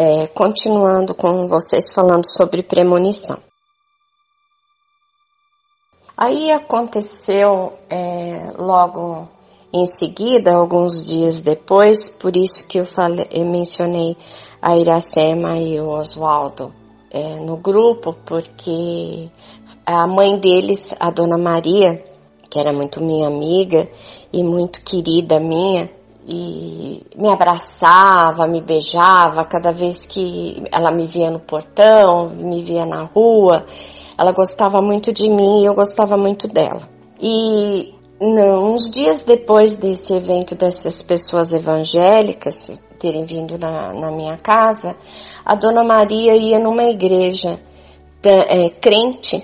é, continuando com vocês falando sobre premonição. Aí aconteceu é, logo em seguida, alguns dias depois, por isso que eu, falei, eu mencionei a Iracema e o Oswaldo é, no grupo, porque a mãe deles, a dona Maria, que era muito minha amiga e muito querida minha, e me abraçava, me beijava cada vez que ela me via no portão, me via na rua. Ela gostava muito de mim e eu gostava muito dela. E não, uns dias depois desse evento dessas pessoas evangélicas terem vindo na, na minha casa, a dona Maria ia numa igreja é, crente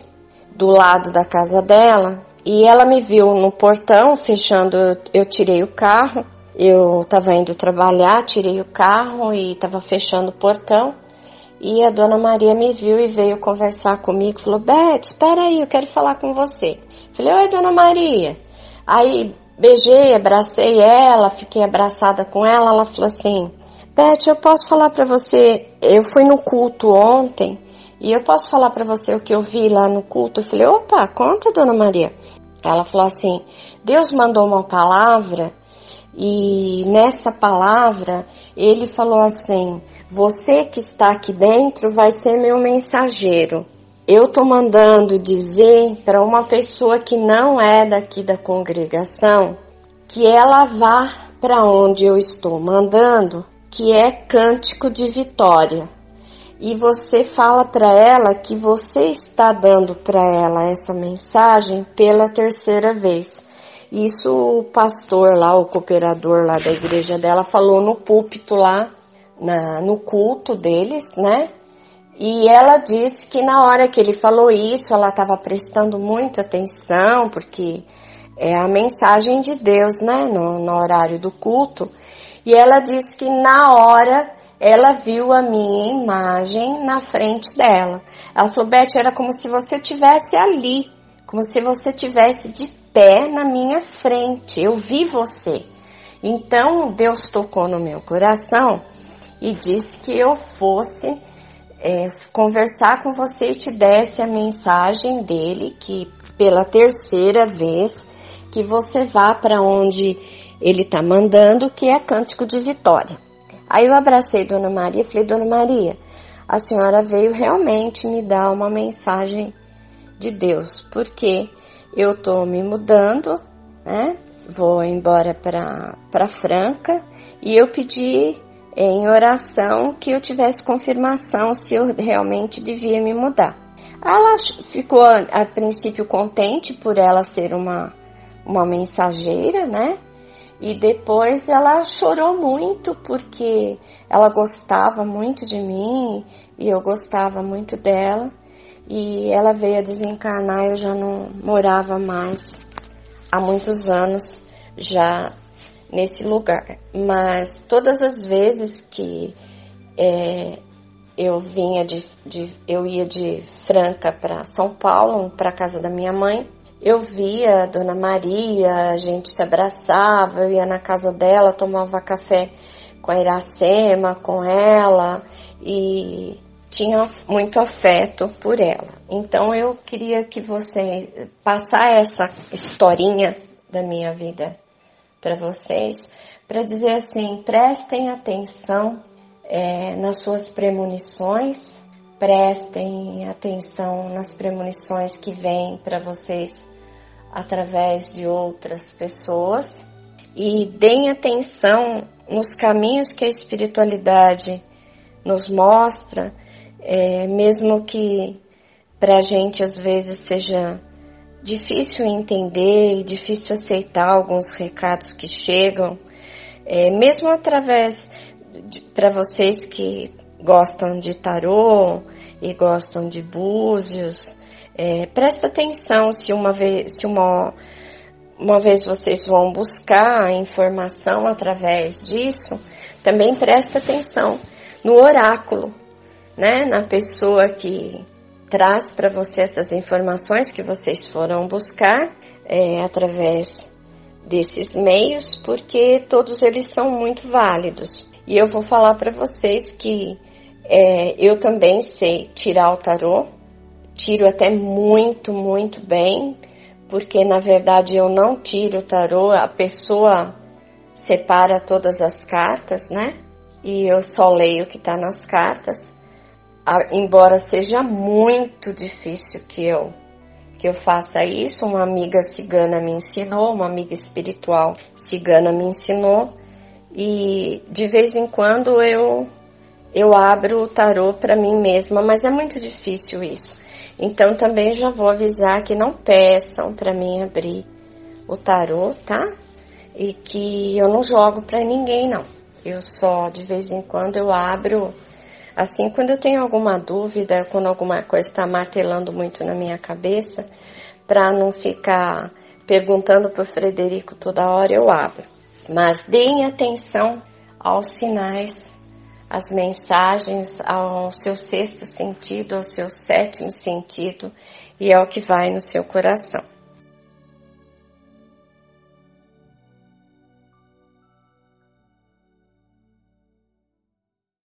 do lado da casa dela e ela me viu no portão fechando. Eu tirei o carro, eu estava indo trabalhar, tirei o carro e estava fechando o portão. E a dona Maria me viu e veio conversar comigo. Falou: Beth, espera aí, eu quero falar com você. Falei: Oi, dona Maria. Aí beijei, abracei ela, fiquei abraçada com ela. Ela falou assim: Beth, eu posso falar para você. Eu fui no culto ontem e eu posso falar para você o que eu vi lá no culto. Eu falei: opa, conta, dona Maria. Ela falou assim: Deus mandou uma palavra e nessa palavra ele falou assim você que está aqui dentro vai ser meu mensageiro. Eu estou mandando dizer para uma pessoa que não é daqui da congregação que ela vá para onde eu estou mandando, que é cântico de vitória. E você fala para ela que você está dando para ela essa mensagem pela terceira vez. Isso o pastor lá, o cooperador lá da igreja dela, falou no púlpito lá na, no culto deles, né? E ela disse que na hora que ele falou isso, ela estava prestando muita atenção, porque é a mensagem de Deus, né? No, no horário do culto. E ela disse que na hora ela viu a minha imagem na frente dela. Ela falou, Beth, era como se você tivesse ali, como se você tivesse de pé na minha frente. Eu vi você. Então Deus tocou no meu coração e disse que eu fosse é, conversar com você e te desse a mensagem dele que pela terceira vez que você vá para onde ele está mandando, que é cântico de vitória. Aí eu abracei Dona Maria e falei, Dona Maria, a senhora veio realmente me dar uma mensagem de Deus, porque eu estou me mudando, né? Vou embora para Franca e eu pedi em oração que eu tivesse confirmação se eu realmente devia me mudar. Ela ficou a princípio contente por ela ser uma, uma mensageira, né? E depois ela chorou muito porque ela gostava muito de mim e eu gostava muito dela. E ela veio a desencarnar, eu já não morava mais há muitos anos, já nesse lugar. Mas todas as vezes que é, eu vinha de, de, eu ia de Franca para São Paulo, para casa da minha mãe, eu via a Dona Maria, a gente se abraçava, eu ia na casa dela, tomava café com a Iracema, com ela e tinha muito afeto por ela. Então eu queria que você passar essa historinha da minha vida para vocês, para dizer assim: prestem atenção é, nas suas premonições, prestem atenção nas premonições que vêm para vocês através de outras pessoas e deem atenção nos caminhos que a espiritualidade nos mostra, é, mesmo que para a gente às vezes seja difícil entender e difícil aceitar alguns recados que chegam, é, mesmo através para vocês que gostam de tarô e gostam de búzios, é, presta atenção se uma vez, se uma, uma vez vocês vão buscar informação através disso, também presta atenção no oráculo, né, na pessoa que traz para você essas informações que vocês foram buscar é, através desses meios, porque todos eles são muito válidos. E eu vou falar para vocês que É, eu também sei tirar o tarô, tiro até muito, muito bem, porque na verdade eu não tiro o tarô, a pessoa separa todas as cartas, né? E eu só leio o que está nas cartas, embora seja muito difícil que eu que eu faça isso. Uma amiga cigana me ensinou, uma amiga espiritual cigana me ensinou, e de vez em quando eu eu abro o tarô para mim mesma, mas é muito difícil isso. Então também já vou avisar que não peçam para mim abrir o tarô, tá? E que eu não jogo para ninguém não. Eu só de vez em quando eu abro assim, quando eu tenho alguma dúvida, quando alguma coisa está martelando muito na minha cabeça, para não ficar perguntando para o Frederico toda hora, eu abro. Mas deem atenção aos sinais as mensagens ao seu sexto sentido, ao seu sétimo sentido e ao que vai no seu coração.